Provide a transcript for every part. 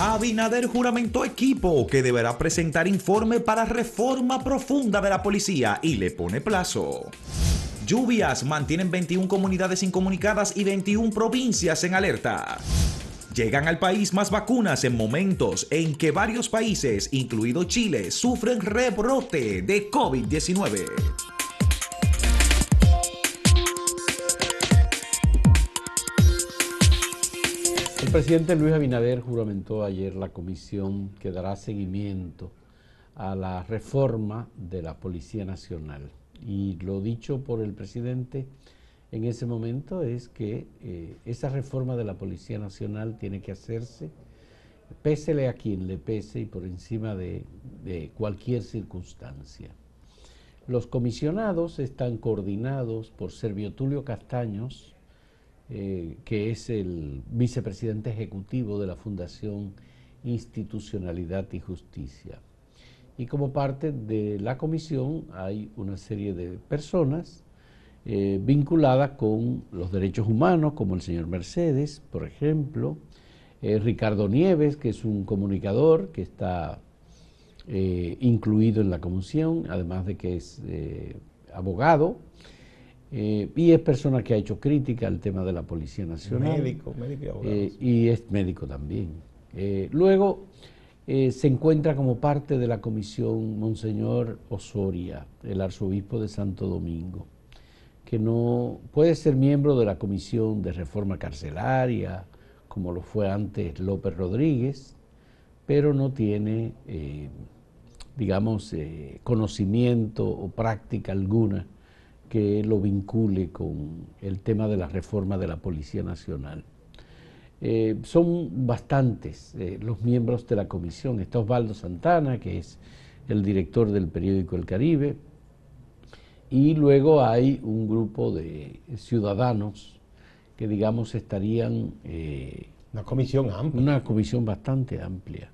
Abinader juramentó equipo que deberá presentar informe para reforma profunda de la policía y le pone plazo. Lluvias mantienen 21 comunidades incomunicadas y 21 provincias en alerta. Llegan al país más vacunas en momentos en que varios países, incluido Chile, sufren rebrote de COVID-19. El presidente Luis Abinader juramentó ayer la comisión que dará seguimiento a la reforma de la Policía Nacional. Y lo dicho por el presidente en ese momento es que eh, esa reforma de la Policía Nacional tiene que hacerse, pésele a quien le pese y por encima de, de cualquier circunstancia. Los comisionados están coordinados por Servio Tulio Castaños, eh, que es el vicepresidente ejecutivo de la Fundación Institucionalidad y Justicia. Y como parte de la comisión hay una serie de personas eh, vinculadas con los derechos humanos, como el señor Mercedes, por ejemplo, eh, Ricardo Nieves, que es un comunicador que está incluido en la comisión, además de que es abogado, eh, y es persona que ha hecho crítica al tema de la Policía Nacional. Médico, médico y abogado. Eh, y es médico también. Eh, luego se encuentra como parte de la comisión Monseñor Osoria, el arzobispo de Santo Domingo, que no puede ser miembro de la comisión de reforma carcelaria, como lo fue antes López Rodríguez, pero no tiene, digamos, conocimiento o práctica alguna que lo vincule con el tema de la reforma de la Policía Nacional. Eh, son bastantes eh, los miembros de la comisión. Está Osvaldo Santana, que es el director del periódico El Caribe, y luego hay un grupo de ciudadanos que, digamos, estarían... Eh, una comisión amplia. Una comisión bastante amplia.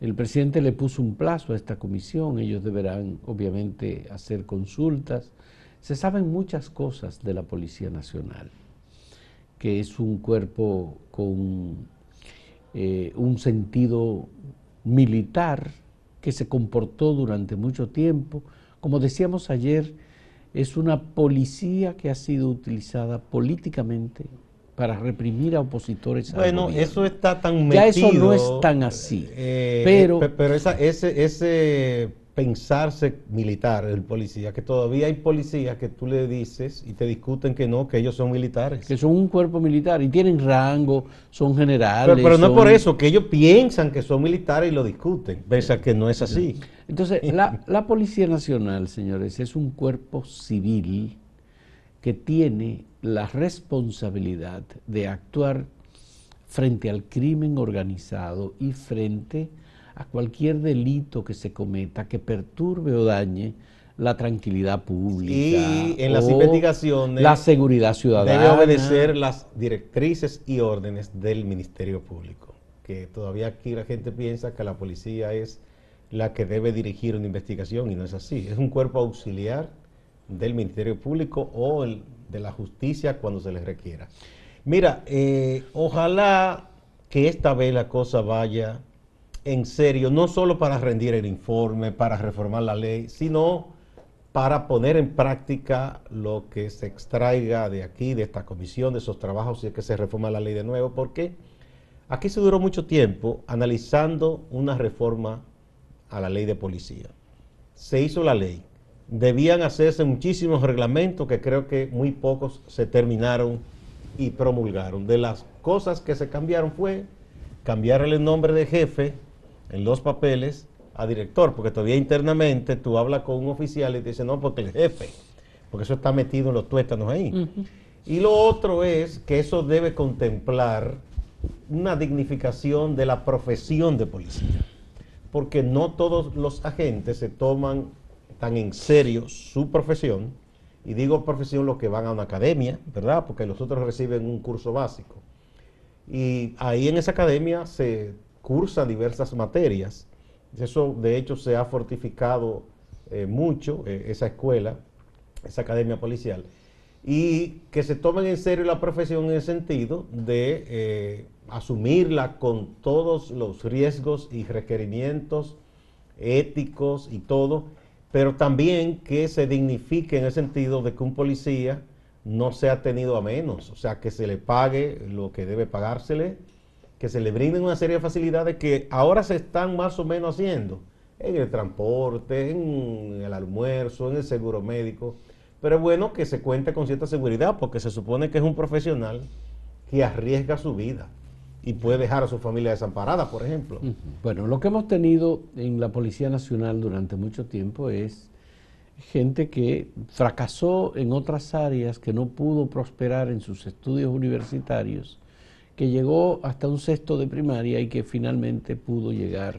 El presidente le puso un plazo a esta comisión, ellos deberán obviamente hacer consultas, se saben muchas cosas de la Policía Nacional, que es un cuerpo con eh, un sentido militar que se comportó durante mucho tiempo. Como decíamos ayer, es una policía que ha sido utilizada políticamente para reprimir a opositores. Bueno, eso está tan metido. Ya eso no es tan así. Eh, pero, pero esa, ese, ese pensarse militar, el policía, que todavía hay policías que tú le dices y te discuten que no, que ellos son militares. Que son un cuerpo militar y tienen rango, son generales. Pero, no por eso, que ellos piensan que son militares y lo discuten, pese a que no es así. Entonces, la, la Policía Nacional, señores, es un cuerpo civil que tiene la responsabilidad de actuar frente al crimen organizado y frente a a cualquier delito que se cometa que perturbe o dañe la tranquilidad pública. Y en las investigaciones. La seguridad ciudadana. Debe obedecer las directrices y órdenes del Ministerio Público. Que todavía aquí la gente piensa que la policía es la que debe dirigir una investigación y no es así. Es un cuerpo auxiliar del Ministerio Público o el de la justicia cuando se les requiera. Mira, eh, ojalá que esta vez la cosa vaya en serio, no solo para rendir el informe, para reformar la ley, sino para poner en práctica lo que se extraiga de aquí, de esta comisión, de esos trabajos, y es que se reforma la ley de nuevo, porque aquí se duró mucho tiempo analizando una reforma a la ley de policía. Se hizo la ley, debían hacerse muchísimos reglamentos que creo que muy pocos se terminaron y promulgaron. De las cosas que se cambiaron fue cambiarle el nombre de jefe en los papeles a director, porque todavía internamente tú hablas con un oficial y te dice, no, porque el jefe, porque eso está metido en los tuétanos ahí. Y lo otro es que eso debe contemplar una dignificación de la profesión de policía, porque no todos los agentes se toman tan en serio su profesión, y digo profesión los que van a una academia, ¿verdad? Porque los otros reciben un curso básico. Y ahí en esa academia se cursa diversas materias. Eso de hecho se ha fortificado eh, mucho, eh, esa escuela, esa academia policial, y que se tomen en serio la profesión en el sentido de eh, asumirla con todos los riesgos y requerimientos éticos y todo, pero también que se dignifique en el sentido de que un policía no sea tenido a menos, o sea, que se le pague lo que debe pagársele, que se le brinden una serie de facilidades que ahora se están más o menos haciendo en el transporte, en el almuerzo, en el seguro médico. Pero es bueno que se cuente con cierta seguridad porque se supone que es un profesional que arriesga su vida y puede dejar a su familia desamparada, por ejemplo. Bueno, lo que hemos tenido en la Policía Nacional durante mucho tiempo es gente que fracasó en otras áreas, que no pudo prosperar en sus estudios universitarios, que llegó hasta un sexto de primaria y que finalmente pudo llegar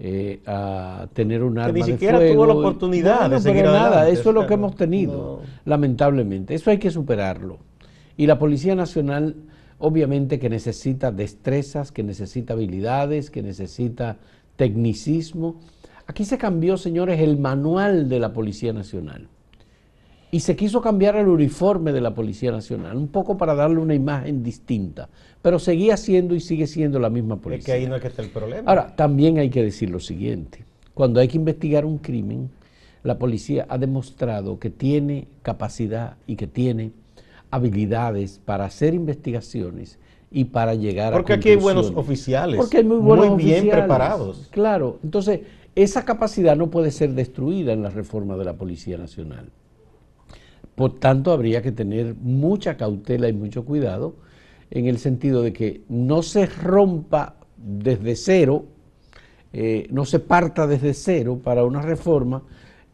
eh, a tener un arma que ni siquiera tuvo la oportunidad de seguir nada, eso es lo que hemos tenido, lamentablemente. Eso hay que superarlo. Y la Policía Nacional, obviamente que necesita destrezas, que necesita habilidades, que necesita tecnicismo. Aquí se cambió, señores, el manual de la Policía Nacional. Y se quiso cambiar el uniforme de la Policía Nacional, un poco para darle una imagen distinta, pero seguía siendo y sigue siendo la misma policía. Es que ahí no es que está el problema. Ahora, también hay que decir lo siguiente, cuando hay que investigar un crimen, la policía ha demostrado que tiene capacidad y que tiene habilidades para hacer investigaciones y para llegar Porque a aquí hay buenos oficiales. Porque hay muy buenos muy bien preparados. Claro, entonces esa capacidad no puede ser destruida en la reforma de la Policía Nacional. Por tanto, habría que tener mucha cautela y mucho cuidado en el sentido de que no se rompa desde cero, eh, no se parta desde cero para una reforma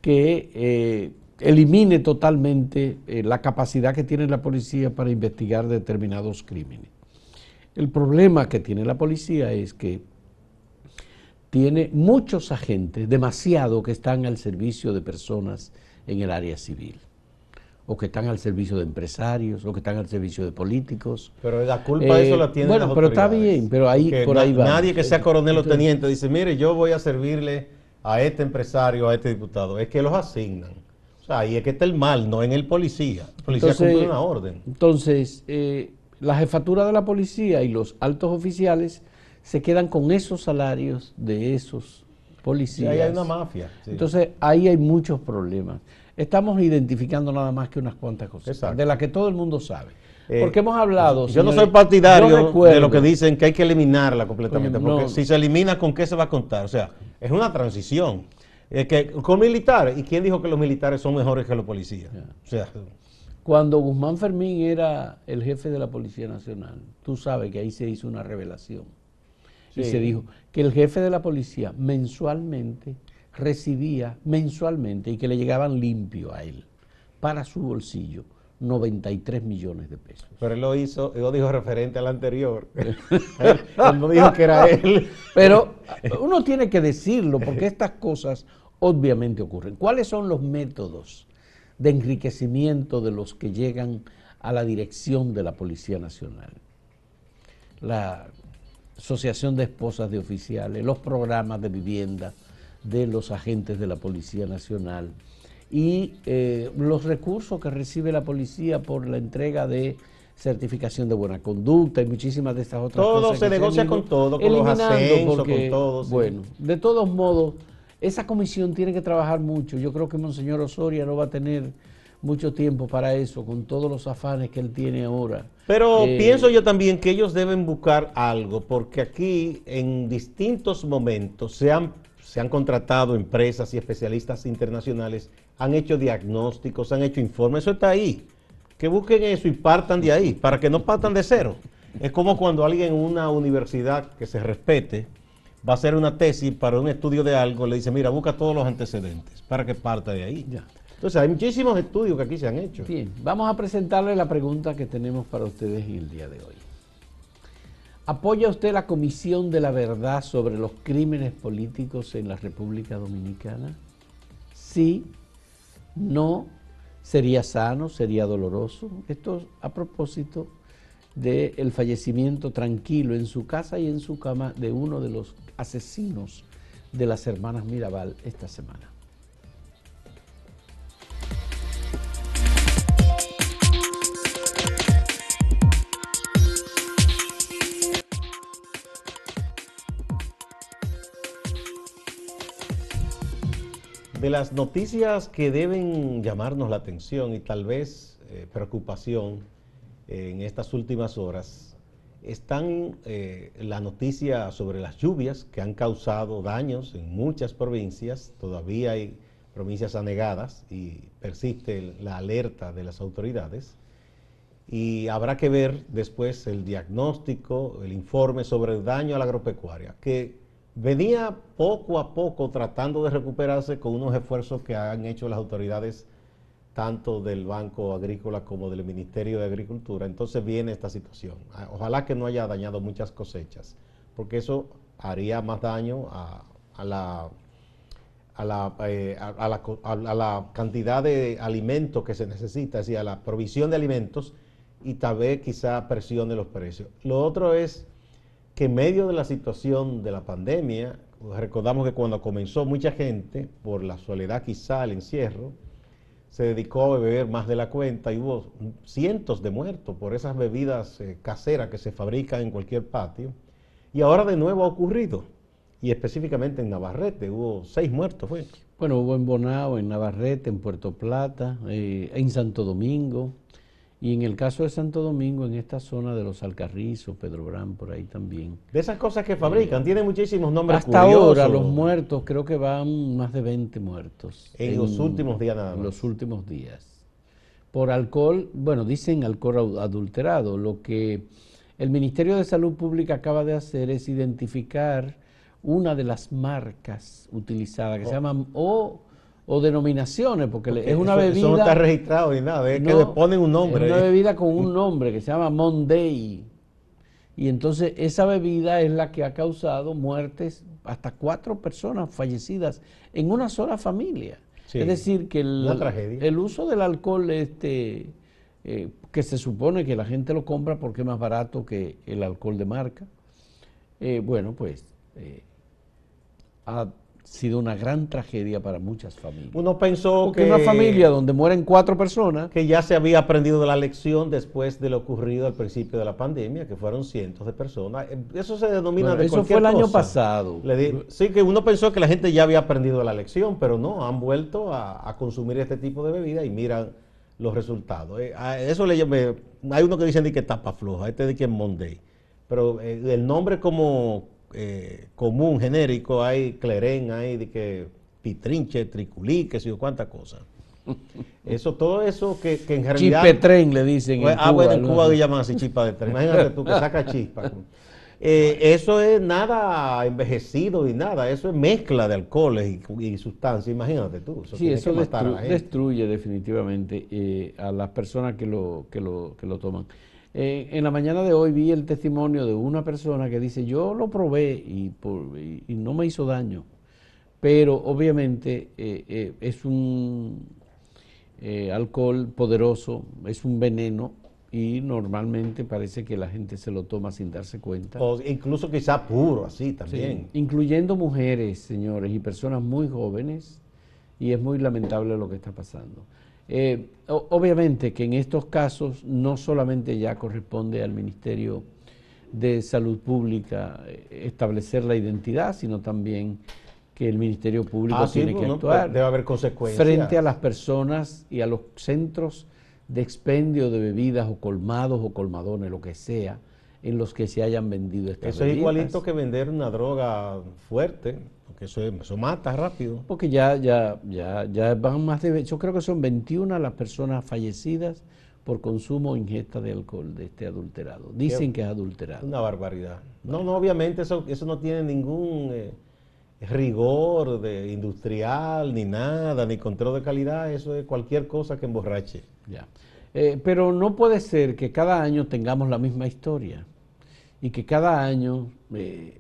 que eh, elimine totalmente eh, la capacidad que tiene la policía para investigar determinados crímenes. El problema que tiene la policía es que tiene muchos agentes, demasiado, que están al servicio de personas en el área civil o que están al servicio de empresarios, o que están al servicio de políticos. Pero la culpa de eso la tiene Bueno, pero está bien, pero ahí por ahí va. Nadie que sea coronel o teniente dice, mire, yo voy a servirle a este empresario, a este diputado. Es que los asignan. O sea, ahí es que está el mal, no en el policía. El policía cumple una orden. Entonces, eh, la jefatura de la policía y los altos oficiales se quedan con esos salarios de esos policías. Y ahí hay una mafia. Entonces, ahí hay muchos problemas estamos identificando nada más que unas cuantas cosas, de las que todo el mundo sabe. Eh, porque hemos hablado. Yo no soy partidario de lo que dicen que hay que eliminarla completamente, porque si se elimina, ¿con qué se va a contar? O sea, es una transición. que, con militares, ¿y quién dijo que los militares son mejores que los policías? O sea, cuando Guzmán Fermín era el jefe de la Policía Nacional, tú sabes que ahí se hizo una revelación. Y se dijo que el jefe de la policía mensualmente recibía mensualmente y que le llegaban limpio a él para su bolsillo 93 millones de pesos. Pero él lo hizo, él lo dijo referente al anterior. él, no dijo que era él. Pero uno tiene que decirlo porque estas cosas obviamente ocurren. ¿Cuáles son los métodos de enriquecimiento de los que llegan a la dirección de la Policía Nacional? La Asociación de Esposas de Oficiales, los programas de vivienda, de los agentes de la Policía Nacional y eh, los recursos que recibe la policía por la entrega de certificación de buena conducta y muchísimas de estas otras cosas. Todo se negocia con todo, con los ascensos, con todo. Bueno, de todos modos, esa comisión tiene que trabajar mucho. Yo creo que Monseñor Osoria no va a tener mucho tiempo para eso, con todos los afanes que él tiene ahora. Pero eh, pienso yo también que ellos deben buscar algo, porque aquí en distintos momentos se han se han contratado empresas y especialistas internacionales, han hecho diagnósticos, han hecho informes, eso está ahí. Que busquen eso y partan de ahí, para que no partan de cero. Es como cuando alguien en una universidad que se respete va a hacer una tesis para un estudio de algo, le dice, mira, busca todos los antecedentes para que parta de ahí. Ya. Entonces, hay muchísimos estudios que aquí se han hecho. Bien, vamos a presentarle la pregunta que tenemos para ustedes en el día de hoy. ¿Apoya usted la Comisión de la Verdad sobre los crímenes políticos en la República Dominicana? Sí, no, sería sano, sería doloroso. Esto a propósito del fallecimiento tranquilo en su casa y en su cama de uno de los asesinos de las hermanas Mirabal esta semana. De las noticias que deben llamarnos la atención y tal vez eh, preocupación en estas últimas horas, están eh, la noticia sobre las lluvias que han causado daños en muchas provincias, todavía hay provincias anegadas y persiste la alerta de las autoridades. Y habrá que ver después el diagnóstico, el informe sobre el daño a la agropecuaria, que venía poco a poco tratando de recuperarse con unos esfuerzos que han hecho las autoridades tanto del Banco Agrícola como del Ministerio de Agricultura. Entonces viene esta situación. Ah, ojalá que no haya dañado muchas cosechas, porque eso haría más daño a, la, a, la, eh, la cantidad de alimentos que se necesita, es decir, a la provisión de alimentos y tal vez quizá presione los precios. Lo otro es que en medio de la situación de la pandemia, recordamos que cuando comenzó mucha gente, por la soledad quizá, el encierro, se dedicó a beber más de la cuenta y hubo cientos de muertos por esas bebidas eh, caseras que se fabrican en cualquier patio. Y ahora de nuevo ha ocurrido, y específicamente en Navarrete, hubo seis muertos. Bueno, hubo en Bonao, en Navarrete, en Puerto Plata, eh, en Santo Domingo, y en el caso de Santo Domingo, en esta zona de los Alcarrizos, Pedro Brán, por ahí también. De esas cosas que fabrican, tienen muchísimos nombres Hasta ahora los muertos, creo que van más de 20 muertos. En, los últimos días nada más. En los últimos días. Por alcohol, bueno, dicen alcohol adulterado. Lo que el Ministerio de Salud Pública acaba de hacer es identificar una de las marcas utilizadas, que se oh. llaman O o denominaciones, porque, es una bebida. Eso no está registrado ni nada, es que le ponen un nombre. Es una bebida con un nombre que se llama Monday. Y entonces esa bebida es la que ha causado muertes, hasta cuatro personas fallecidas en una sola familia. es decir, que el, el, uso del alcohol, este, eh, que se supone que la gente lo compra porque es más barato que el alcohol de marca, eh, bueno, pues eh, ha sido una gran tragedia para muchas familias. Uno pensó que... una familia donde mueren cuatro personas... Que ya se había aprendido de la lección después de lo ocurrido al principio de la pandemia, que fueron cientos de personas. Eso se denomina de Eso fue el año pasado. sí, que uno pensó que la gente ya había aprendido de la lección, pero no, han vuelto a, consumir este tipo de bebida y miran los resultados. Eh, eso le llame, hay uno que dicen que tapa floja, este de que es Monday. Pero eh, el nombre como eh, común, genérico, hay clerén, hay de que pitrinche, triculí, que sé yo, cuántas cosas. Eso, todo eso que, que en realidad... Chipetren le dicen. Pues, ah, bueno, en Cuba llaman así chispa de tren. Imagínate tú que saca chispa. Eh, eso es nada envejecido y nada, eso es mezcla de alcoholes y, sustancias, imagínate tú. Eso sí, eso destruye definitivamente eh, a las personas que lo, que lo, que lo toman. Eh, en la mañana de hoy vi el testimonio de una persona que dice, yo lo probé y, no me hizo daño, pero obviamente eh, eh, es un alcohol poderoso, es un veneno y normalmente parece que la gente se lo toma sin darse cuenta. O incluso quizá puro, así también. incluyendo mujeres, señores, y personas muy jóvenes, y es muy lamentable lo que está pasando. Eh, obviamente que en estos casos no solamente ya corresponde al Ministerio de Salud Pública eh, establecer la identidad, sino también que el Ministerio Público ah, tiene que actuar debe haber consecuencias. frente a las personas y a los centros de expendio de bebidas o colmados o colmadones, lo que sea, en los que se hayan vendido estas Eso es igualito que vender una droga fuerte eso, mata rápido. Porque ya, ya, ya, ya van más de, yo creo que son 21 las personas fallecidas por consumo o ingesta de alcohol de este adulterado. Dicen que es adulterado. Una barbaridad. No, no, obviamente eso, eso no tiene ningún eh, rigor de industrial, ni nada, ni control de calidad, eso es cualquier cosa que emborrache. Ya. Eh, pero no puede ser que cada año tengamos la misma historia y que cada año eh,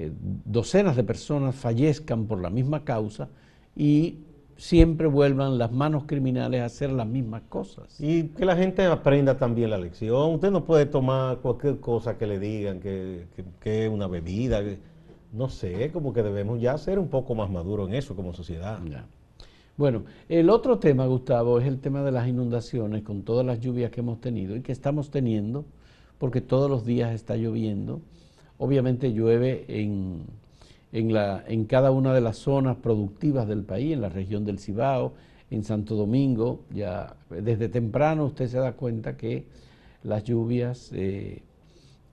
eh, docenas de personas fallezcan por la misma causa y siempre vuelvan las manos criminales a hacer las mismas cosas. Y que la gente aprenda también la lección. Usted no puede tomar cualquier cosa que le digan que, es una bebida. No sé, como que debemos ya ser un poco más maduros en eso como sociedad. Bueno, el otro tema, Gustavo, es el tema de las inundaciones con todas las lluvias que hemos tenido y que estamos teniendo, porque todos los días está lloviendo obviamente llueve en, en, la, en cada una de las zonas productivas del país, en la región del Cibao, en Santo Domingo, ya desde temprano usted se da cuenta que las lluvias eh,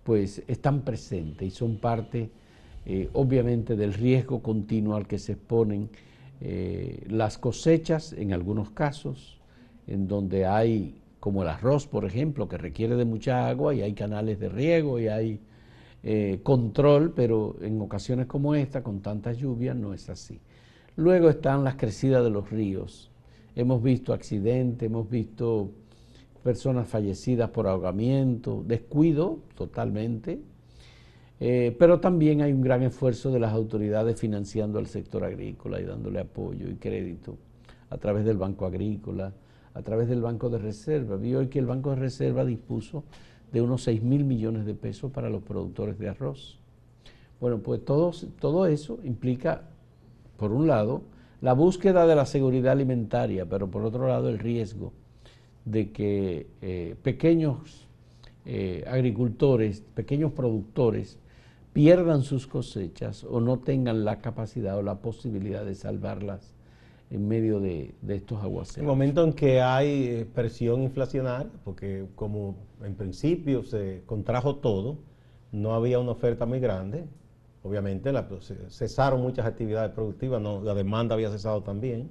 pues están presentes y son parte eh, obviamente del riesgo continuo al que se exponen eh, las cosechas en algunos casos, en donde hay, como el arroz, por ejemplo, que requiere de mucha agua y hay canales de riego y hay eh, control, pero en ocasiones como esta, con tanta lluvia, no es así. Luego están las crecidas de los ríos. Hemos visto accidentes, hemos visto personas fallecidas por ahogamiento, descuido totalmente, eh, pero también hay un gran esfuerzo de las autoridades financiando al sector agrícola y dándole apoyo y crédito a través del Banco Agrícola, a través del Banco de Reserva. Vi hoy que el Banco de Reserva dispuso de unos 6 mil millones de pesos para los productores de arroz. Bueno, pues todo, todo eso implica, por un lado, la búsqueda de la seguridad alimentaria, pero por otro lado el riesgo de que eh, pequeños eh, agricultores, pequeños productores, pierdan sus cosechas o no tengan la capacidad o la posibilidad de salvarlas en medio de, estos aguaceros. El momento en que hay eh, presión inflacionaria, porque como en principio se contrajo todo, no había una oferta muy grande, obviamente la, cesaron muchas actividades productivas, la demanda había cesado también,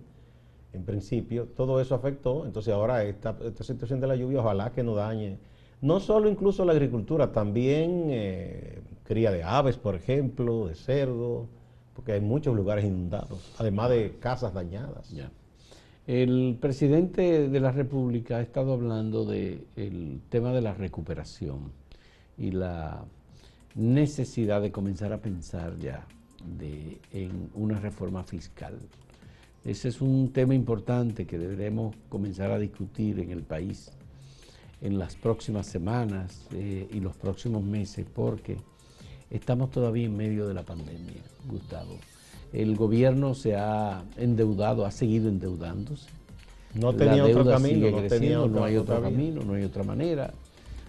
en principio, todo eso afectó, entonces ahora esta, esta situación de la lluvia ojalá que no dañe, no solo incluso la agricultura, también eh, cría de aves, por ejemplo, de cerdo, porque hay muchos lugares inundados, además de casas dañadas. El presidente de la República ha estado hablando del tema de la recuperación y la necesidad de comenzar a pensar ya en una reforma fiscal. Ese es un tema importante que deberemos comenzar a discutir en el país en las próximas semanas eh, y los próximos meses, porque Estamos todavía en medio de la pandemia, Gustavo. El gobierno se ha endeudado, ha seguido endeudándose. No tenía otro camino, no, hay otro camino, no hay otra manera.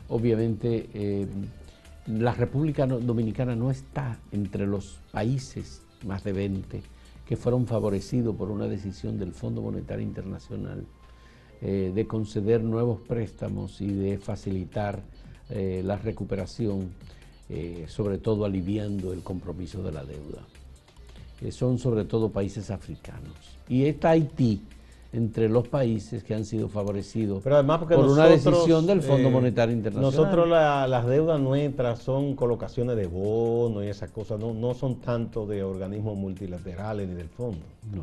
Obviamente, eh, la República Dominicana no está entre los países más de 20 que fueron favorecidos por una decisión del Fondo Monetario Internacional eh, de conceder nuevos préstamos y de facilitar eh, la recuperación eh, sobre todo aliviando el compromiso de la deuda. son sobre todo países africanos. Y está Haití entre los países que han sido favorecidos por una decisión del Fondo eh, Monetario Internacional. Nosotros las deudas nuestras son colocaciones de bonos y esas cosas, no, no son tanto de organismos multilaterales ni del fondo. No.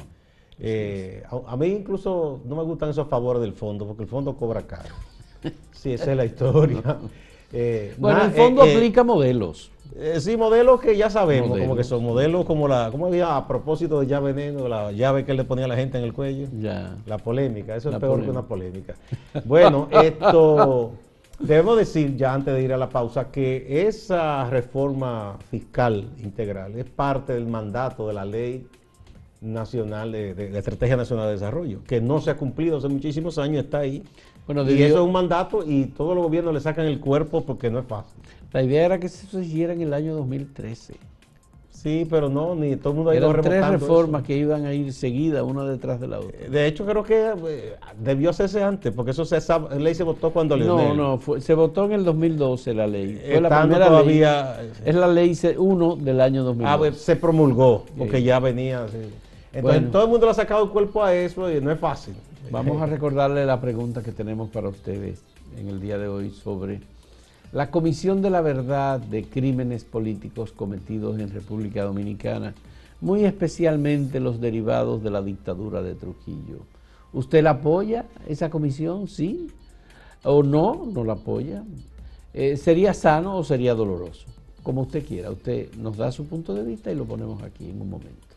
Eh, a, mí incluso no me gustan esos favores del fondo, porque el fondo cobra caro. Sí, esa es la historia. Eh, bueno, el fondo eh, eh, aplica modelos. sí, modelos que ya sabemos, como que son modelos como la, ¿cómo había a propósito de llave veneno, la llave que le ponía a la gente en el cuello? Ya. La polémica, eso es peor que una polémica. Bueno, esto, debemos decir ya antes de ir a la pausa que esa reforma fiscal integral es parte del mandato de la ley nacional de, la Estrategia Nacional de Desarrollo, que no se ha cumplido hace muchísimos años, está ahí y eso es un mandato y todos los gobiernos le sacan el cuerpo porque no es fácil. La idea era que eso se hiciera en el año 2013. Sí, pero no, ni todo el mundo ha ido Eran tres reformas que iban a ir seguidas, una detrás de la otra. De hecho, creo que eh, debió hacerse antes, porque eso se, esa ley se votó cuando Leonel. No, no, se votó en el 2012 la ley. Fue la primera todavía, ley. Es la ley 1 del año 2012. Ah, pues se promulgó, porque ya venía. Entonces, todo el mundo le ha sacado el cuerpo a eso y no es fácil. Vamos a recordarle la pregunta que tenemos para ustedes en el día de hoy sobre la Comisión de la Verdad de Crímenes Políticos cometidos en República Dominicana, muy especialmente los derivados de la dictadura de Trujillo. ¿Usted la apoya, esa comisión? ¿Sí? ¿O no? ¿No la apoya? Eh, ¿Sería sano o sería doloroso? Como usted quiera. Usted nos da su punto de vista y lo ponemos aquí en un momento.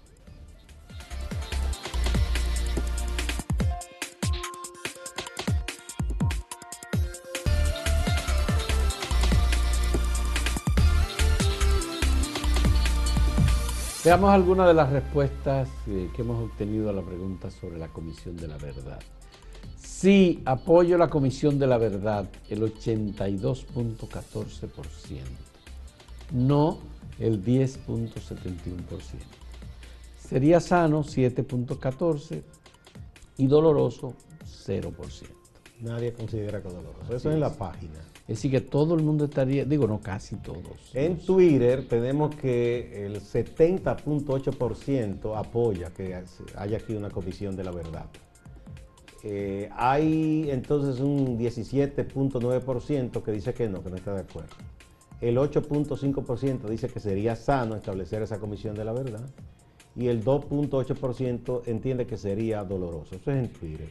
Veamos algunas de las respuestas eh, que hemos obtenido a la pregunta sobre la Comisión de la Verdad. Sí, apoyo la Comisión de la Verdad, el 82.14%. No, el 10.71%. Sería sano 7.14% y doloroso 0%. Nadie considera que doloroso. Eso es en la página. Es decir, que todo el mundo estaría, digo, no casi todos. En Twitter tenemos que el 70.8% apoya que haya aquí una comisión de la verdad. Eh, hay entonces un 17.9% que dice que no, que no está de acuerdo. El 8.5% dice que sería sano establecer esa comisión de la verdad. Y el 2.8% entiende que sería doloroso. Eso es en Twitter.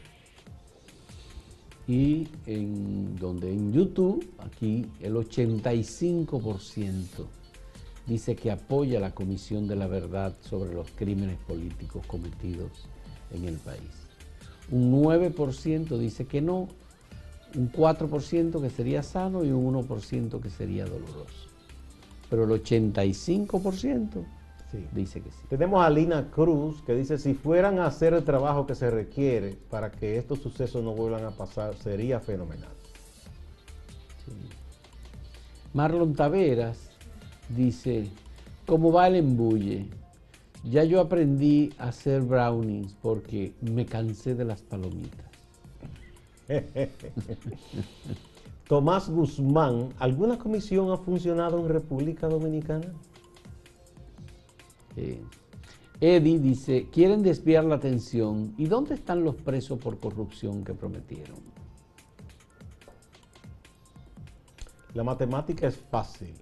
Y en donde en YouTube, aquí el 85% dice que apoya la comisión de la verdad sobre los crímenes políticos cometidos en el país un 9% dice que no, un 4% que sería sano y un 1% que sería doloroso. Pero el 85% dice que sí. Tenemos a Lina Cruz que dice, si fueran a hacer el trabajo que se requiere para que estos sucesos no vuelvan a pasar, sería fenomenal. Marlon Taveras dice, ¿cómo va el embulle? Ya yo aprendí a hacer brownies porque me cansé de las palomitas. Tomás Guzmán, ¿alguna comisión ha funcionado en República Dominicana? Eddie dice, quieren desviar la atención. ¿Y dónde están los presos por corrupción que prometieron? La matemática es fácil,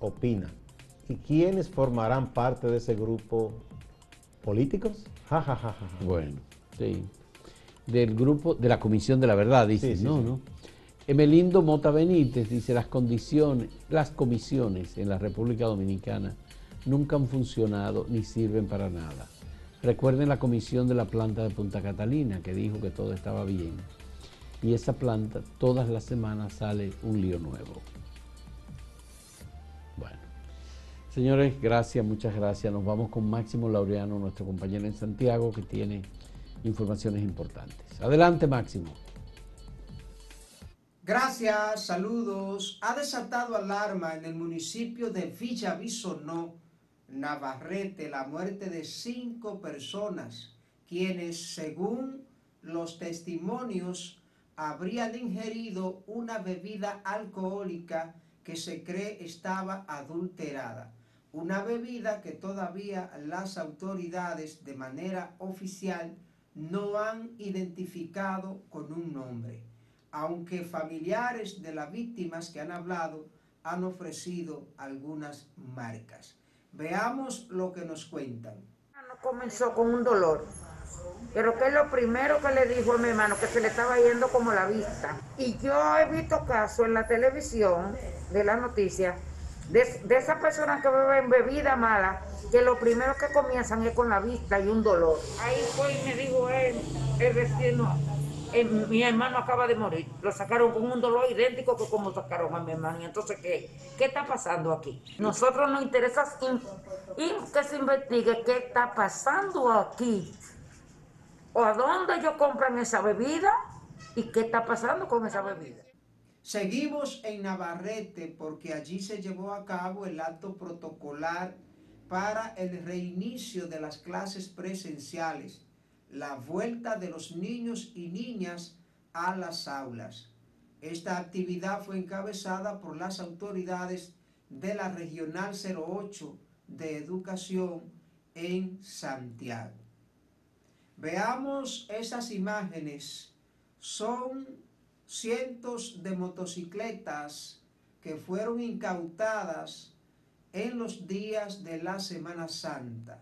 opina. ¿Y quiénes formarán parte de ese grupo? ¿Políticos? bueno, sí. Del grupo, de la Comisión de la Verdad, dice, ¿no? ¿no? Emelindo Mota Benítez dice, las condiciones, las comisiones en la República Dominicana nunca han funcionado ni sirven para nada. Recuerden la comisión de la planta de Punta Catalina que dijo que todo estaba bien. Y esa planta todas las semanas sale un lío nuevo. Señores, gracias, muchas gracias. Nos vamos con Máximo Laureano, nuestro compañero en Santiago, que tiene informaciones importantes. Adelante, Máximo. Gracias, saludos. Ha desatado alarma en el municipio de Villa Bisonó, Navarrete, la muerte de cinco personas, quienes, según los testimonios, habrían ingerido una bebida alcohólica que se cree estaba adulterada una bebida que todavía las autoridades de manera oficial no han identificado con un nombre, aunque familiares de las víctimas que han hablado han ofrecido algunas marcas. Veamos lo que nos cuentan. Comenzó con un dolor, pero que es lo primero que le dijo a mi hermano, que se le estaba yendo como la vista. Y yo he visto casos en la televisión de la noticia de, de esas personas que beben bebida mala, que lo primero que comienzan es con la vista y un dolor. Ahí fue y me dijo él, el vecino, mi hermano acaba de morir. Lo sacaron con un dolor idéntico que como sacaron a mi hermano. Y entonces, ¿qué, qué está pasando aquí? Nosotros nos interesa que se investigue qué está pasando aquí. O a dónde ellos compran esa bebida y qué está pasando con esa bebida. Seguimos en Navarrete porque allí se llevó a cabo el acto protocolar para el reinicio de las clases presenciales, la vuelta de los niños y niñas a las aulas. Esta actividad fue encabezada por las autoridades de la Regional 08 de Educación en Santiago. Veamos esas imágenes. Son cientos de motocicletas que fueron incautadas en los días de la Semana Santa.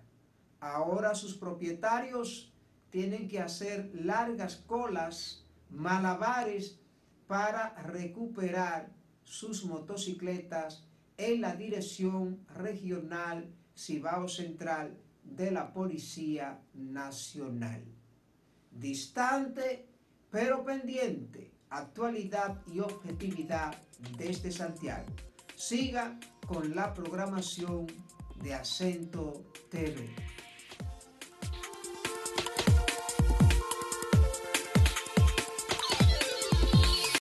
Ahora sus propietarios tienen que hacer largas colas, malabares, para recuperar sus motocicletas en la Dirección Regional Cibao Central de la Policía Nacional. Distante, pero pendiente actualidad y objetividad desde Santiago. Siga con la programación de Acento TV.